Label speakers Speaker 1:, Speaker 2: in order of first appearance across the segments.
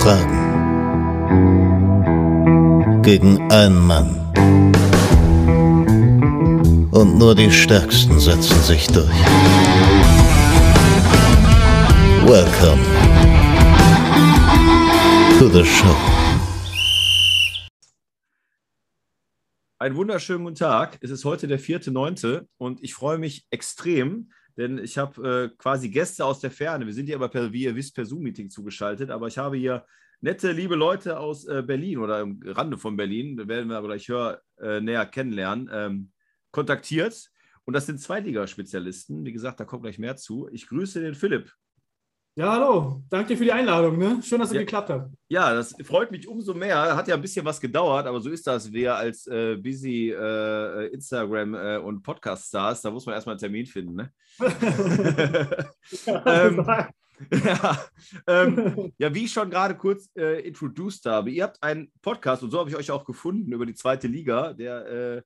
Speaker 1: Fragen. Gegen einen Mann. Und nur die Stärksten setzen sich durch. Welcome to the show.
Speaker 2: Einen wunderschönen guten Tag. Es ist heute der 4.9. und ich freue mich extrem, denn ich habe äh, quasi Gäste aus der Ferne. Wir sind hier aber, per, wie ihr wisst, per Zoom-Meeting zugeschaltet, aber ich habe hier nette, liebe Leute aus äh, Berlin oder im Rande von Berlin, werden wir aber gleich hör, äh, näher kennenlernen, ähm, kontaktiert. Und das sind Zweitligaspezialisten. Wie gesagt, da kommt gleich mehr zu. Ich grüße den Philipp.
Speaker 3: Ja, hallo. Danke dir für die Einladung. Ne? Schön, dass es
Speaker 2: Ja.
Speaker 3: geklappt hat.
Speaker 2: Ja, das freut mich umso mehr. Hat ja ein bisschen was gedauert, aber so ist das. Wir als äh, busy äh, Instagram- äh, und Podcast-Stars, da muss man erstmal einen Termin finden. Ne? Ähm, ja, ähm, ja, wie ich schon gerade kurz äh, introduced habe, ihr habt einen Podcast und so habe ich euch auch gefunden über die zweite Liga, der äh,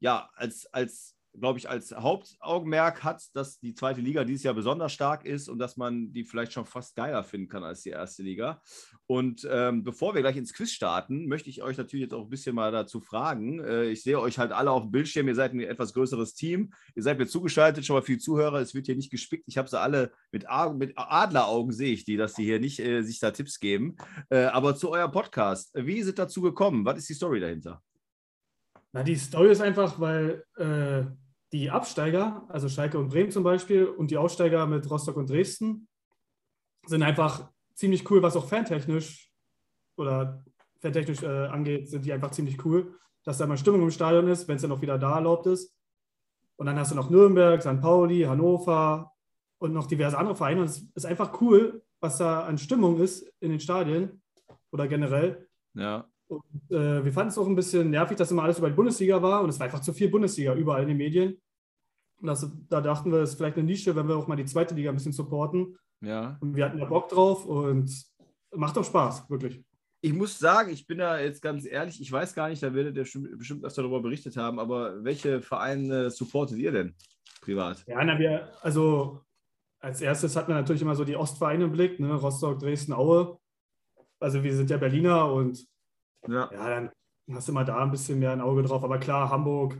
Speaker 2: ja als, als glaube ich, als Hauptaugenmerk hat, dass die zweite Liga dieses Jahr besonders stark ist und dass man die vielleicht schon fast geiler finden kann als die erste Liga. Und ähm, bevor wir gleich ins Quiz starten, möchte ich euch natürlich jetzt auch ein bisschen mal dazu fragen. Äh, ich sehe euch halt alle auf dem Bildschirm, ihr seid ein etwas größeres Team, ihr seid mir zugeschaltet, schon mal die Zuhörer, es wird hier nicht gespickt. Ich habe sie alle mit, mit Adleraugen, sehe ich die, dass die hier nicht äh, sich da Tipps geben. Äh, aber zu eurem Podcast, wie ist es dazu gekommen? Was ist die Story dahinter?
Speaker 3: Na, die Story ist einfach, weil äh, die Absteiger, also Schalke und Bremen zum Beispiel, und die Aussteiger mit Rostock und Dresden, sind einfach ziemlich cool, was auch fantechnisch oder fantechnisch äh, angeht, sind die einfach ziemlich cool, dass da mal Stimmung im Stadion ist, wenn es dann auch wieder da erlaubt ist. Und dann hast du noch Nürnberg, St. Pauli, Hannover und noch diverse andere Vereine. Und es ist einfach cool, was da an Stimmung ist in den Stadien oder generell.
Speaker 2: Ja.
Speaker 3: Und, äh, wir fanden es auch ein bisschen nervig, dass immer alles über die Bundesliga war und es war einfach zu viel Bundesliga überall in den Medien. Und das, da dachten wir, es ist vielleicht eine Nische, wenn wir auch mal die zweite Liga ein bisschen supporten.
Speaker 2: Ja.
Speaker 3: Und wir hatten da Bock drauf und macht auch Spaß, wirklich.
Speaker 2: Ich muss sagen, ich bin da jetzt ganz ehrlich, ich weiß gar nicht, da werdet ihr schon- bestimmt öfter darüber berichtet haben, aber welche Vereine supportet ihr denn privat?
Speaker 3: Ja, na, wir, also als erstes hatten wir natürlich immer so die Ostvereine im Blick, ne? Rostock, Dresden, Aue. Also wir sind ja Berliner und
Speaker 2: Ja.
Speaker 3: ja, dann hast du mal da ein bisschen mehr ein Auge drauf. Aber klar, Hamburg,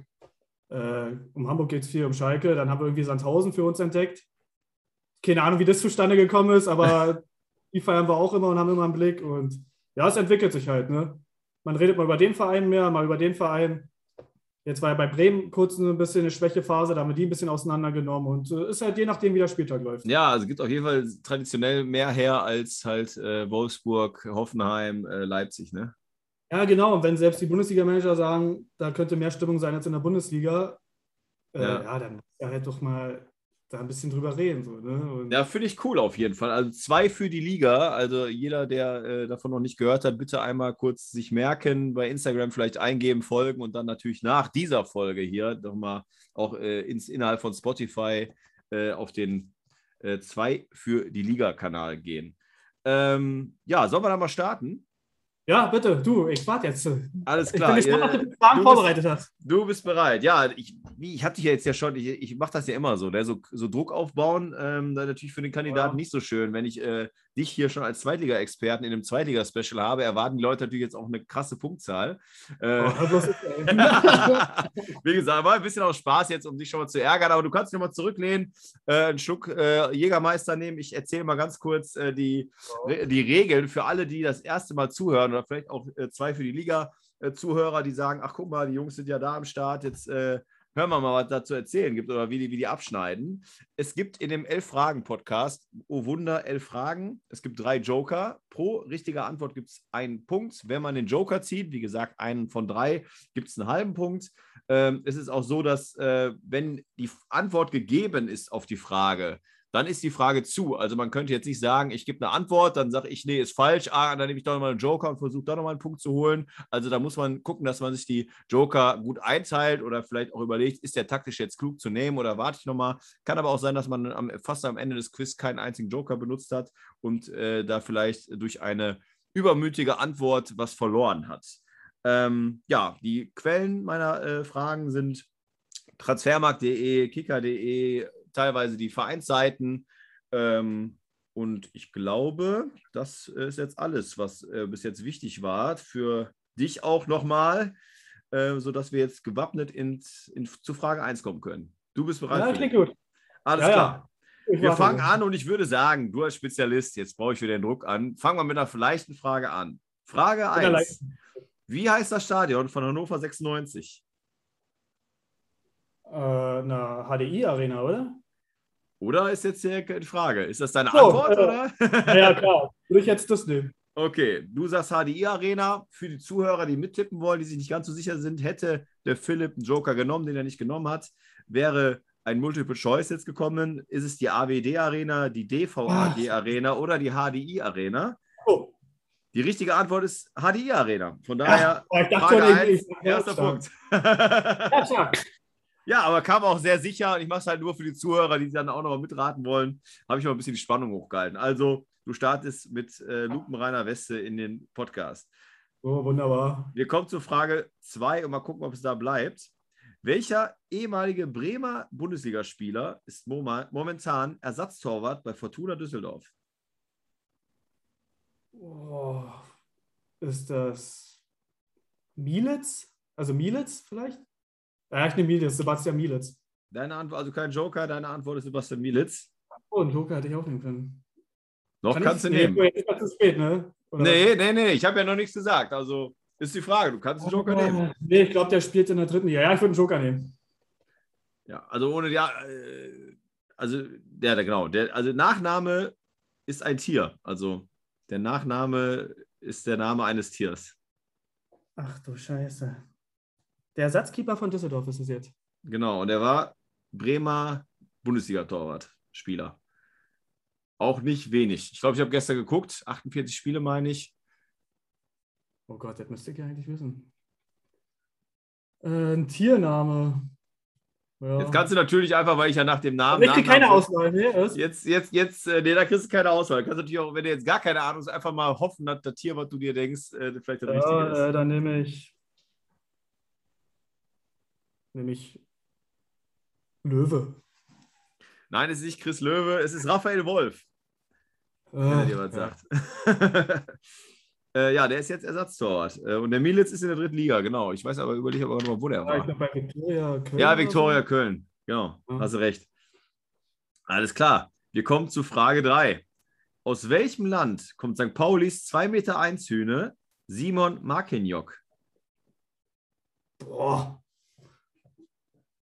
Speaker 3: äh, um Hamburg geht es viel, um Schalke. Dann haben wir irgendwie Sandhausen für uns entdeckt. Keine Ahnung, wie das zustande gekommen ist, aber die feiern wir auch immer und haben immer einen Blick. Und ja, es entwickelt sich halt. Ne? Man redet mal über den Verein mehr, mal über den Verein. Jetzt war ja bei Bremen kurz ein bisschen eine Schwächephase, da haben wir die ein bisschen auseinandergenommen. Und äh, ist halt je nachdem, wie der Spieltag läuft.
Speaker 2: Ja, also gibt auf jeden Fall traditionell mehr her als halt äh, Wolfsburg, Hoffenheim, äh, Leipzig, ne?
Speaker 3: Ja, genau. Und wenn selbst die Bundesliga-Manager sagen, da könnte mehr Stimmung sein als in der Bundesliga, äh,
Speaker 2: Ja.
Speaker 3: ja. dann muss ja halt doch mal da ein bisschen drüber reden. So, ne?
Speaker 2: Ja, finde ich cool auf jeden Fall. Also zwei für die Liga. Also jeder, der äh, davon noch nicht gehört hat, bitte einmal kurz sich merken, bei Instagram vielleicht eingeben, folgen und dann natürlich nach dieser Folge hier nochmal auch äh, ins, innerhalb von Spotify äh, auf den äh, zwei für die Liga-Kanal gehen. Ähm, ja, sollen wir da mal starten?
Speaker 3: Ja, bitte, du, ich warte jetzt.
Speaker 2: Alles
Speaker 3: Ich
Speaker 2: klar.
Speaker 3: bin gespannt, was du Fragen
Speaker 2: du bist-
Speaker 3: vorbereitet hast.
Speaker 2: Du bist bereit. Ja, ich, wie, ich hatte dich ja jetzt ja schon, ich, ich mache das ja immer so, ne? so, so Druck aufbauen, ähm, natürlich für den Kandidaten
Speaker 3: Ja.
Speaker 2: nicht so schön. Wenn ich äh, dich hier schon als Zweitliga-Experten in einem Zweitliga-Special habe, erwarten die Leute natürlich jetzt auch eine krasse Punktzahl. Äh,
Speaker 3: Oh,
Speaker 2: wie gesagt, war ein bisschen auch Spaß jetzt, um dich schon mal zu ärgern, aber du kannst dich nochmal zurücklehnen, äh, einen Schluck äh, Jägermeister nehmen. Ich erzähle mal ganz kurz äh, die, Re- die Regeln für alle, die das erste Mal zuhören oder vielleicht auch äh, zwei für die Liga-Zuhörer, die sagen, ach guck mal, die Jungs sind ja da am Start, jetzt äh, hören wir mal, was da zu erzählen gibt oder wie die, wie die abschneiden. Es gibt in dem Elf-Fragen-Podcast, oh Wunder, elf Fragen. Es gibt drei Joker. Pro richtige Antwort gibt es einen Punkt. Wenn man den Joker zieht, wie gesagt, einen von drei, gibt es einen halben Punkt. Ähm, es ist auch so, dass äh, wenn die Antwort gegeben ist auf die Frage, dann ist die Frage zu. Also man könnte jetzt nicht sagen, ich gebe eine Antwort, dann sage ich, nee, ist falsch, ah, dann nehme ich doch nochmal einen Joker und versuche da nochmal einen Punkt zu holen. Also da muss man gucken, dass man sich die Joker gut einteilt oder vielleicht auch überlegt, ist der taktisch jetzt klug zu nehmen oder warte ich nochmal. Kann aber auch sein, dass man am, fast am Ende des Quiz keinen einzigen Joker benutzt hat und äh, da vielleicht durch eine übermütige Antwort was verloren hat. Ähm, ja, die Quellen meiner äh, Fragen sind transfermarkt.de, kicker.de, teilweise die Vereinsseiten. Ähm, Und ich glaube, das ist jetzt alles, was äh, bis jetzt wichtig war für dich auch nochmal, äh, sodass wir jetzt gewappnet ins, in, zu Frage 1 kommen können. Du bist bereit?
Speaker 3: Ja, klingt gut.
Speaker 2: Alles
Speaker 3: Ja,
Speaker 2: klar.
Speaker 3: Ich
Speaker 2: Wir fangen an und ich würde sagen, du als Spezialist, jetzt brauche ich wieder den Druck an. Fangen wir mit einer leichten Frage an. Frage
Speaker 3: Mit einer
Speaker 2: 1. Wie heißt das Stadion von Hannover 96?
Speaker 3: Äh, eine HDI-Arena, oder?
Speaker 2: Oder ist jetzt hier die Frage? Ist das deine
Speaker 3: So,
Speaker 2: Antwort?
Speaker 3: äh,
Speaker 2: oder?
Speaker 3: Ja, klar. Würde ich jetzt das nehmen.
Speaker 2: Okay, du sagst HDI Arena. Für die Zuhörer, die mittippen wollen, die sich nicht ganz so sicher sind, hätte der Philipp einen Joker genommen, den er nicht genommen hat. Wäre ein Multiple Choice jetzt gekommen. Ist es die AWD Arena, die DVAG Arena oder die HDI Arena?
Speaker 3: Oh,
Speaker 2: Die richtige Antwort ist HDI Arena. Von daher,
Speaker 3: ja, ich dachte
Speaker 2: Frage
Speaker 3: schon,
Speaker 2: eins,
Speaker 3: ich, ich,
Speaker 2: erster
Speaker 3: stark.
Speaker 2: Punkt.
Speaker 3: Ja.
Speaker 2: ja, aber kam auch sehr sicher. Und ich mache es halt nur für die Zuhörer, die dann auch noch mal mitraten wollen. Habe ich mal ein bisschen die Spannung hochgehalten. Also, du startest mit äh, lupenreiner Weste in den Podcast.
Speaker 3: Oh, wunderbar.
Speaker 2: Wir kommen zur Frage 2 und mal gucken, ob es da bleibt. Welcher ehemalige Bremer Bundesligaspieler ist momentan Ersatztorwart bei Fortuna Düsseldorf?
Speaker 3: Oh, ist das Mielitz? Also Mielitz vielleicht? Ja, ich nehme Mielitz, Sebastian Mielitz.
Speaker 2: Deine Antwort, also kein Joker, deine Antwort ist Sebastian Mielitz.
Speaker 3: Oh, einen Joker hätte ich auch nehmen können.
Speaker 2: Noch
Speaker 3: Kann
Speaker 2: kannst
Speaker 3: ich?
Speaker 2: du
Speaker 3: nee,
Speaker 2: nehmen.
Speaker 3: Jetzt ist das zu spät, ne? Oder?
Speaker 2: Nee, nee, nee, ich habe ja noch nichts gesagt. Also ist die Frage, du kannst einen Joker nehmen.
Speaker 3: Nee, ich glaube, der spielt in der dritten Liga. Ja, ich würde einen Joker nehmen.
Speaker 2: Ja, also ohne ja, äh, also der, der genau, der, also Nachname ist ein Tier. Also der Nachname ist der Name eines Tiers.
Speaker 3: Ach du Scheiße. Der Ersatzkeeper von Düsseldorf ist es jetzt.
Speaker 2: Genau, und er war Bremer Bundesliga-Torwart, Spieler. Auch nicht wenig. Ich glaube, ich habe gestern geguckt, 48 Spiele meine ich.
Speaker 3: Oh Gott, das müsste ich ja eigentlich wissen. Äh, ein Tiername. Ja.
Speaker 2: Jetzt kannst du natürlich einfach, weil ich ja nach dem Namen.
Speaker 3: Ich krieg keine Auswahl, ne? Was?
Speaker 2: Jetzt, jetzt, jetzt, äh, nee, da kriegst du keine Auswahl. Du kannst natürlich auch, wenn du jetzt gar keine Ahnung hast, einfach mal hoffen, dass das Tier, was du dir denkst, äh, vielleicht das Richtige ist.
Speaker 3: Ja, äh, dann nehme ich. Nehme ich Löwe.
Speaker 2: Nein, es ist nicht Chris Löwe, es ist Raphael Wolf, wenn er
Speaker 3: Äh,
Speaker 2: dir was
Speaker 3: ja.
Speaker 2: sagt. äh, ja, der ist jetzt Ersatztorwart. Äh, und der Militz ist in der dritten Liga, genau. Ich weiß aber überlege aber noch, wo der
Speaker 3: Ja, ich
Speaker 2: war.
Speaker 3: glaube bei Viktoria Köln.
Speaker 2: Ja, Viktoria
Speaker 3: so.
Speaker 2: Köln. Genau,
Speaker 3: Ja.
Speaker 2: hast du recht. Alles klar. Wir kommen zu Frage 3. Aus welchem Land kommt St. Paulis 2 Meter 1 Hühne Simon Markenjock?
Speaker 3: Boah.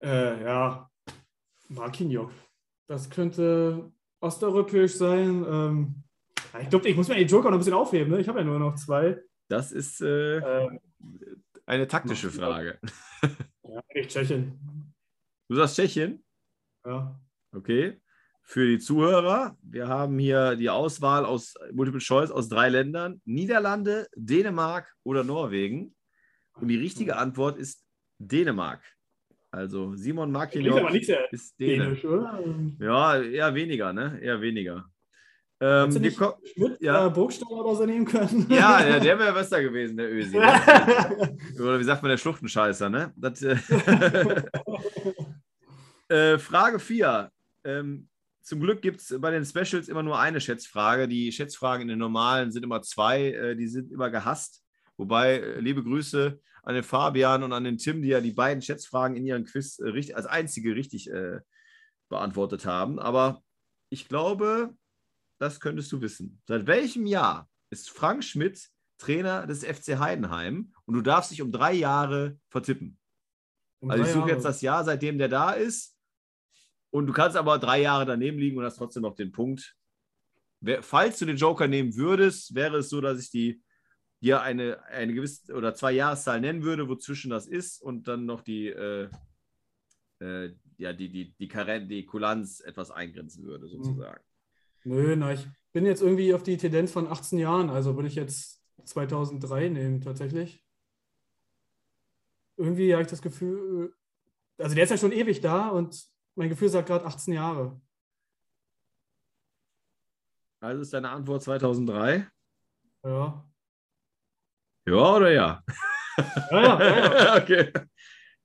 Speaker 3: Äh, ja. Marquinhos. Das könnte osteuropäisch sein. Ähm, ich glaube, ich muss mir die Joker noch ein bisschen aufheben. Ne? Ich habe ja nur noch zwei.
Speaker 2: Das ist äh,
Speaker 3: Ähm,
Speaker 2: eine taktische. Frage.
Speaker 3: ja, nicht Tschechien.
Speaker 2: Du sagst Tschechien?
Speaker 3: Ja.
Speaker 2: Okay. Für die Zuhörer, wir haben hier die Auswahl aus Multiple Choice aus drei Ländern: Niederlande, Dänemark oder Norwegen. Und die richtige Antwort ist Dänemark. Also Simon
Speaker 3: sehr
Speaker 2: ist
Speaker 3: dänisch, oder? Ähm,
Speaker 2: Ja, eher weniger, ne? Eher weniger. Ähm,
Speaker 3: Hättest du nicht
Speaker 2: ko-
Speaker 3: Schmidt
Speaker 2: Ja.
Speaker 3: äh, Burgstaller oder so nehmen können?
Speaker 2: ja, der, der wäre besser gewesen, der Ösi. Ne? Oder wie sagt man, der Schluchtenscheißer, ne? Das, äh, äh, Frage 4. Ähm, zum Glück gibt es bei den Specials immer nur eine Schätzfrage. Die Schätzfragen in den normalen sind immer zwei, äh, die sind immer gehasst. Wobei, äh, liebe Grüße an den Fabian und an den Tim, die ja die beiden Schätzfragen in ihren Quiz äh, richtig, als einzige richtig äh, beantwortet haben. Aber ich glaube, das könntest du wissen. Seit welchem Jahr ist Frank Schmidt Trainer des FC Heidenheim und du darfst dich um drei Jahre vertippen?
Speaker 3: Um
Speaker 2: Also ich suche
Speaker 3: Jahre.
Speaker 2: jetzt das Jahr, seitdem der da ist. Und du kannst aber drei Jahre daneben liegen und hast trotzdem noch den Punkt. Falls du den Joker nehmen würdest, wäre es so, dass ich die, dir eine, eine gewisse oder zwei Jahreszahl nennen würde, wozwischen das ist und dann noch die, äh, äh, ja, die, die, die, Karen, die Kulanz etwas eingrenzen würde, sozusagen.
Speaker 3: Nö, na, ich bin jetzt irgendwie auf die Tendenz von 18 Jahren, also würde ich jetzt 2003 nehmen, tatsächlich. Irgendwie habe ich das Gefühl, also der ist ja schon ewig da und mein Gefühl sagt gerade 18 Jahre.
Speaker 2: Also ist deine Antwort 2003?
Speaker 3: Ja.
Speaker 2: Ja oder ja?
Speaker 3: Ja, ja, ja, ja.
Speaker 2: okay.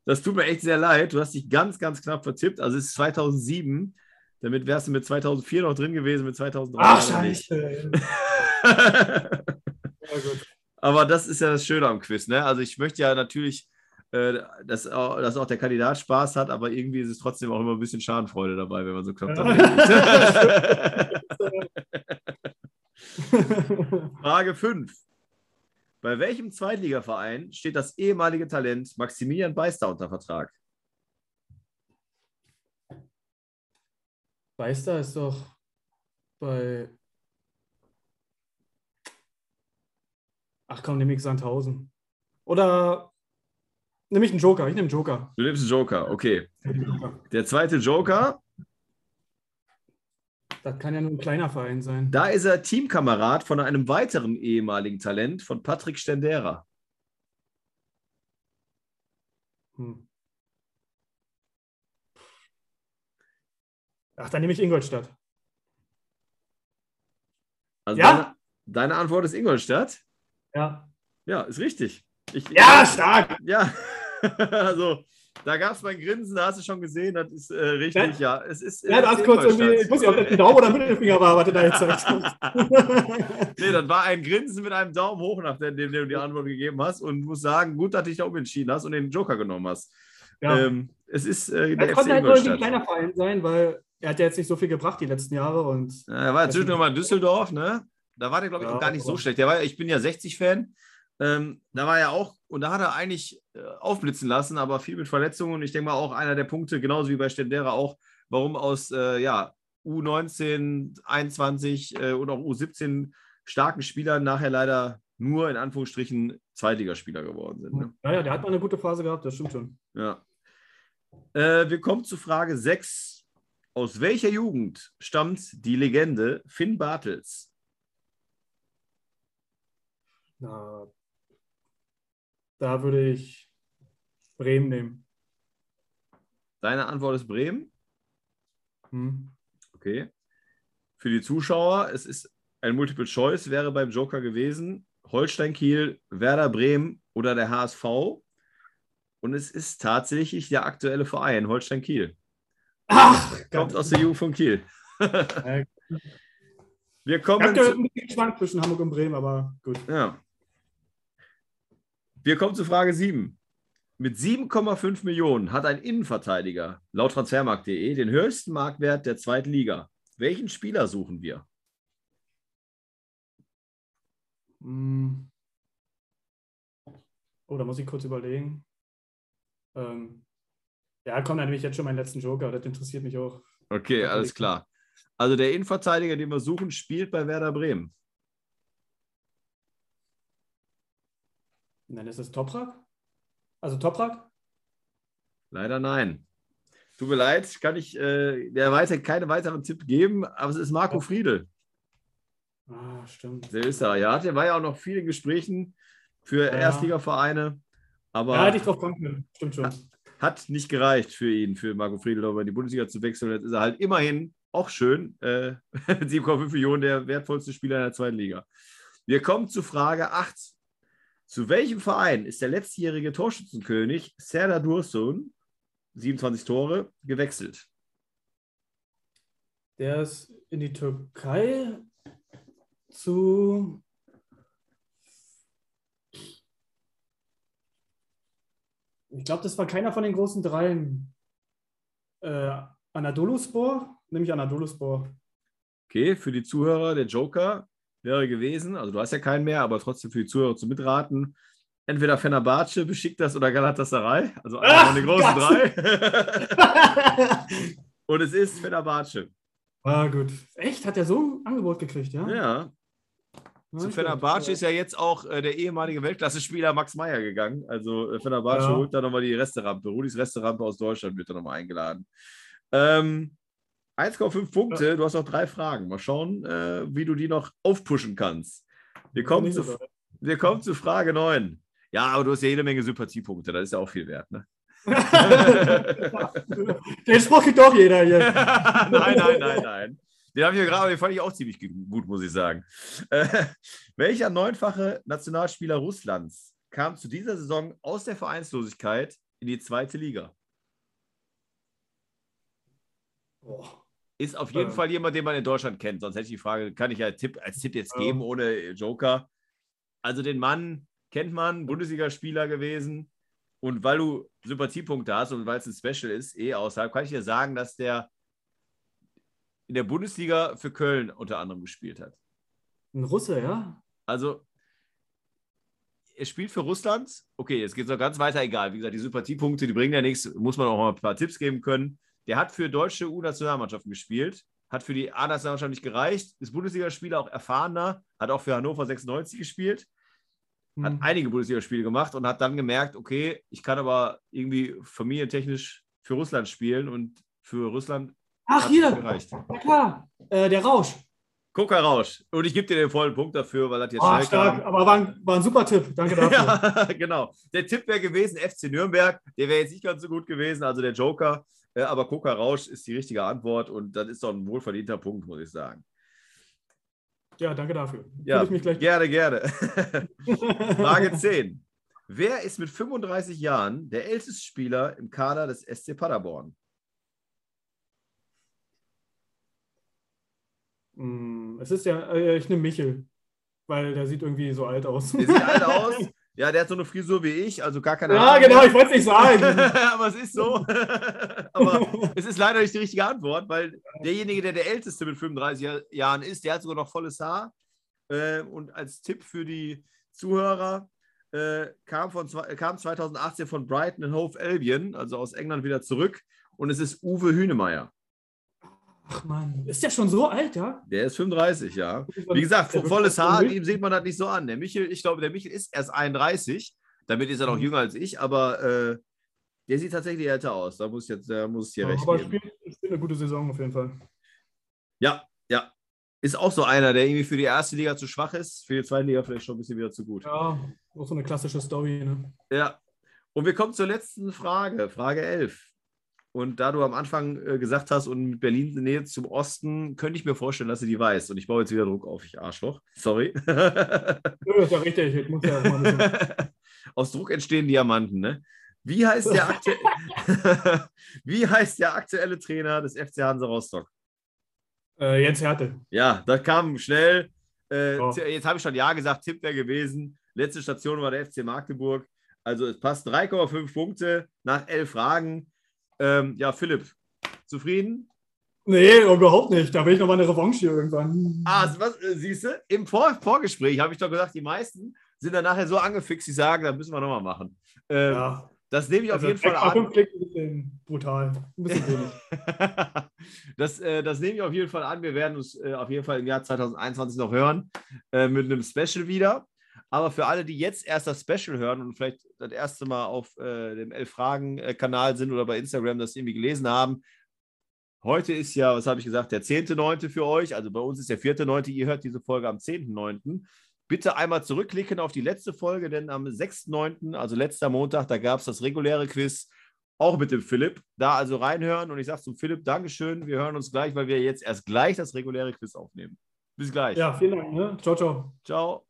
Speaker 2: Das tut mir echt sehr leid. Du hast dich ganz, ganz knapp vertippt. Also es ist 2007. Damit wärst du mit 2004 noch drin gewesen, mit 2003
Speaker 3: Ach, scheiße. ja, gut.
Speaker 2: Aber das ist ja das Schöne am Quiz. Ne? Also ich möchte ja natürlich, äh, dass, auch, dass auch der Kandidat Spaß hat, aber irgendwie ist es trotzdem auch immer ein bisschen Schadenfreude dabei, wenn man so knapp liegt. Frage 5. Bei welchem Zweitligaverein steht das ehemalige Talent Maximilian Beister unter Vertrag?
Speaker 3: Beister ist doch bei. Ach komm, nehme ich Sandhausen. Oder nehme ich einen Joker. Ich nehme einen Joker.
Speaker 2: Du nimmst einen Joker, okay. Der zweite Joker,
Speaker 3: Das kann ja nur ein kleiner Verein sein.
Speaker 2: da ist er Teamkamerad von einem weiteren ehemaligen Talent von Patrick Stendera.
Speaker 3: Hm. Ach, dann nehme ich Ingolstadt.
Speaker 2: Also
Speaker 3: Ja?
Speaker 2: deine, deine Antwort ist Ingolstadt?
Speaker 3: Ja.
Speaker 2: Ja, ist richtig. Ich,
Speaker 3: Ja, stark!
Speaker 2: Ja, also da gab es mein Grinsen, da hast du schon gesehen, das ist äh, richtig, ja. Es ist,
Speaker 3: Ja, du
Speaker 2: ist
Speaker 3: kurz irgendwie, ich wusste nicht, ob das ein Daumen oder Mittelfinger war, was du da jetzt sagst.
Speaker 2: Nee, das war ein Grinsen mit einem Daumen hoch, nachdem du die Antwort gegeben hast. Und muss sagen, gut, dass du dich da umentschieden hast und den Joker genommen hast.
Speaker 3: ja.
Speaker 2: Ähm, es ist äh, der
Speaker 3: konnte halt nur irgendwie ein kleiner Verein sein, weil er hat ja jetzt nicht so viel gebracht die letzten Jahre und
Speaker 2: Ja, er war ja zwischendurch mal in Düsseldorf, ne? Da war der, glaube ich,
Speaker 3: Ja,
Speaker 2: auch gar nicht so schlecht. Der war, ich bin ja 60-Fan. Ähm, da war er auch, und da hat er eigentlich äh, aufblitzen lassen, aber viel mit Verletzungen. Und ich denke mal auch einer der Punkte, genauso wie bei Stendera auch, warum aus äh, ja, U19, 21 äh, und auch U17 starken Spielern nachher leider nur in Anführungsstrichen Zweitligaspieler geworden sind. Ne?
Speaker 3: ja, ja, der hat mal eine gute Phase gehabt, das stimmt schon.
Speaker 2: Ja. Äh, wir kommen zu Frage 6. Aus welcher Jugend stammt die Legende Finn Bartels?
Speaker 3: Na, da würde ich Bremen nehmen.
Speaker 2: Deine Antwort ist Bremen.
Speaker 3: Hm.
Speaker 2: Okay. Für die Zuschauer, es ist ein Multiple Choice, wäre beim Joker gewesen. Holstein Kiel, Werder Bremen oder der HSV. Und es ist tatsächlich der aktuelle Verein, Holstein Kiel.
Speaker 3: Ach,
Speaker 2: Kommt aus der Jugend von Kiel. Wir
Speaker 3: Ich
Speaker 2: kommen
Speaker 3: habe ein bisschen geschwankt zwischen Hamburg und Bremen, aber gut.
Speaker 2: ja. Wir kommen zu Frage 7. Mit 7,5 Millionen hat ein Innenverteidiger laut transfermarkt.de den höchsten Marktwert der zweiten Liga. Welchen Spieler suchen wir?
Speaker 3: Hm. Oh, da muss ich kurz überlegen. Ähm, ja, komm, dann nehme ich jetzt schon meinen letzten Joker. Das interessiert mich auch.
Speaker 2: Okay, alles klar. Also der Innenverteidiger, den wir suchen, spielt bei Werder Bremen.
Speaker 3: Und dann ist es Toprak? Also Toprak?
Speaker 2: Leider nein. Tut mir leid, kann ich äh, der weiter keine weiteren Tipp geben, aber es ist Marco Friedel,
Speaker 3: Ah, stimmt.
Speaker 2: der Österreicher. Der war ja auch noch viel in Gesprächen für
Speaker 3: Ja.
Speaker 2: Erstligavereine, aber
Speaker 3: Ja, hätte ich drauf kommen können. Stimmt schon.
Speaker 2: hat nicht gereicht für ihn, für Marco Friedel, aber in die Bundesliga zu wechseln. Jetzt ist er halt immerhin auch schön, äh, mit 7,5 Millionen der wertvollste Spieler in der zweiten Liga. Wir kommen zu Frage 8. Zu welchem Verein ist der letztjährige Torschützenkönig Serdar Dursun, 27 Tore, gewechselt?
Speaker 3: Der ist in die Türkei zu. Ich glaube, das war keiner von den großen dreien. Äh, Anadoluspor? Nämlich Anadoluspor.
Speaker 2: Okay, für die Zuhörer, der Joker wäre gewesen, also du hast ja keinen mehr, aber trotzdem für die Zuhörer zu mitraten. Entweder Fenerbahce, Besiktas oder Galatasaray, also einer von den großen
Speaker 3: Gott.
Speaker 2: drei. Und es ist Fenerbahce.
Speaker 3: ah, gut. Echt? Hat er so ein Angebot gekriegt, ja?
Speaker 2: Ja,
Speaker 3: Ja,
Speaker 2: zu Fenerbahce ist ja jetzt auch äh, der ehemalige Weltklasse-Spieler Max Meyer gegangen. Also äh, Fenerbahce
Speaker 3: Ja.
Speaker 2: holt da nochmal die Resterampe. Rudis Resterampe aus Deutschland wird da nochmal eingeladen. Ähm, 1,5 Punkte, du hast noch drei Fragen. Mal schauen, äh, wie du die noch aufpushen kannst. Wir kommen, zu, wir kommen zu Frage 9. Ja, aber du hast ja jede Menge Sympathiepunkte, das ist ja auch viel wert. Ne?
Speaker 3: Den Spruch kriegt doch jeder hier.
Speaker 2: nein, nein, nein, nein. Den habe ich mir gerade, den fand ich auch ziemlich gut, muss ich sagen. Äh, welcher neunfache Nationalspieler Russlands kam zu dieser Saison aus der Vereinslosigkeit in die zweite Liga?
Speaker 3: Boah.
Speaker 2: Ist auf jeden
Speaker 3: Ja.
Speaker 2: Fall jemand, den man in Deutschland kennt. Sonst hätte ich die Frage, kann ich ja Tipp, als Tipp jetzt geben ohne Joker. Also den Mann kennt man, Bundesligaspieler gewesen. Und weil du Sympathiepunkte hast und weil es ein Special ist, eh außerhalb, kann ich dir sagen, dass der in der Bundesliga für Köln unter anderem gespielt hat.
Speaker 3: Ein Russe, ja?
Speaker 2: Also, er spielt für Russland. Okay, jetzt geht es noch ganz weiter, egal. Wie gesagt, die Sympathiepunkte, die bringen ja nichts. Muss man auch mal ein paar Tipps geben können. Der hat für deutsche U-Nationalmannschaften gespielt, hat für die A-Nationalmannschaft nicht gereicht, ist Bundesligaspieler, auch erfahrener, hat auch für Hannover 96 gespielt, hat
Speaker 3: Hm.
Speaker 2: einige Bundesligaspiele gemacht und hat dann gemerkt, okay, ich kann aber irgendwie familientechnisch für Russland spielen und für Russland
Speaker 3: Ach, hier!
Speaker 2: gereicht.
Speaker 3: Ja, klar. Äh, der Rausch.
Speaker 2: Gucker Rausch. Und ich gebe dir den vollen Punkt dafür, weil das jetzt
Speaker 3: Oh, stark. Aber war ein, war ein super Tipp. Danke dafür.
Speaker 2: Ja, genau. Der Tipp wäre gewesen, FC Nürnberg. Der wäre jetzt nicht ganz so gut gewesen, also der Joker. Äh, Aber Coca Rausch ist die richtige Antwort und das ist doch ein wohlverdienter Punkt, muss ich sagen.
Speaker 3: Ja, danke dafür.
Speaker 2: Ja, gerne, gerne. Frage 10. Wer ist mit 35 Jahren der älteste Spieler im Kader des SC Paderborn?
Speaker 3: Hm, Es ist ja, äh, ich nehme Michel, weil der sieht irgendwie so alt aus.
Speaker 2: Der sieht alt aus. Ja, der hat so eine Frisur wie ich, also gar keine
Speaker 3: ja, genau,
Speaker 2: mehr.
Speaker 3: ich wollte es nicht sagen.
Speaker 2: aber es ist so. aber es ist leider nicht die richtige Antwort, weil derjenige, der der Älteste mit 35 Jahr- Jahren ist, der hat sogar noch volles Haar. Äh, und als Tipp für die Zuhörer, äh, kam, von, kam 2018 von Brighton and Hove Albion, also aus England wieder zurück. Und es ist Uwe Hünemeyer.
Speaker 3: Ach Mann, ist der schon so alt, ja?
Speaker 2: Der ist 35, ja. Wie gesagt, volles Haar, ihm sieht man das nicht so an. Der Michel, ich glaube, der Michel ist erst 31. Damit ist er noch
Speaker 3: Mhm.
Speaker 2: jünger als ich, aber äh, der sieht tatsächlich älter aus. Da muss, ich jetzt, da muss ich dir
Speaker 3: Ja,
Speaker 2: recht
Speaker 3: aber
Speaker 2: geben.
Speaker 3: spielt, spielt eine gute Saison auf jeden Fall.
Speaker 2: Ja, ja. Ist auch so einer, der irgendwie für die erste Liga zu schwach ist, für die zweite Liga vielleicht schon ein bisschen wieder zu gut.
Speaker 3: Ja, auch so eine klassische Story. Ne?
Speaker 2: Ja. Und wir kommen zur letzten Frage, Frage 11. Und da du am Anfang äh, gesagt hast, und mit Berlin Nähe zum Osten, könnte ich mir vorstellen, dass du die weißt. Und ich baue jetzt wieder Druck auf, ich Arschloch. Sorry.
Speaker 3: Ja, ist ja richtig. Ich muss ja mal.
Speaker 2: Aus Druck entstehen Diamanten, ne? Wie heißt, der aktu Wie heißt der aktuelle Trainer des FC Hansa Rostock?
Speaker 3: Äh, Jens Härte.
Speaker 2: Ja, das kam schnell. Äh, t- Jetzt habe ich schon Ja gesagt, Tipp wäre gewesen. Letzte Station war der FC Magdeburg. Also es passt 3,5 Punkte nach elf Fragen. Ähm, ja, Philipp, zufrieden?
Speaker 3: Nee, überhaupt nicht. Da will ich noch mal eine Revanche hier irgendwann.
Speaker 2: Ah, was, äh, siehst du? Im Vor Vorgespräch habe ich doch gesagt, die meisten sind dann nachher so angefixt, die sagen, das müssen wir nochmal machen. Ähm,
Speaker 3: ja.
Speaker 2: Das nehme ich auf
Speaker 3: Also
Speaker 2: jeden Fall
Speaker 3: 6,5
Speaker 2: an.
Speaker 3: ein bisschen brutal. Ein bisschen
Speaker 2: das, äh, das nehme ich auf jeden Fall an. Wir werden uns äh, auf jeden Fall im Jahr 2021 noch hören äh, mit einem Special wieder. Aber für alle, die jetzt erst das Special hören und vielleicht das erste Mal auf äh, dem Elf-Fragen-Kanal sind oder bei Instagram das irgendwie gelesen haben, heute ist ja, was habe ich gesagt, der 10.9. für euch. Also bei uns ist der 4.9. Ihr hört diese Folge am 10.9. Bitte einmal zurückklicken auf die letzte Folge, denn am 6.9., also letzter Montag, da gab es das reguläre Quiz auch mit dem Philipp. Da also reinhören und ich sage zum Philipp, Dankeschön, wir hören uns gleich, weil wir jetzt erst gleich das reguläre Quiz aufnehmen. Bis gleich.
Speaker 3: Ja, vielen Dank. Ne? Ciao, ciao.
Speaker 2: Ciao.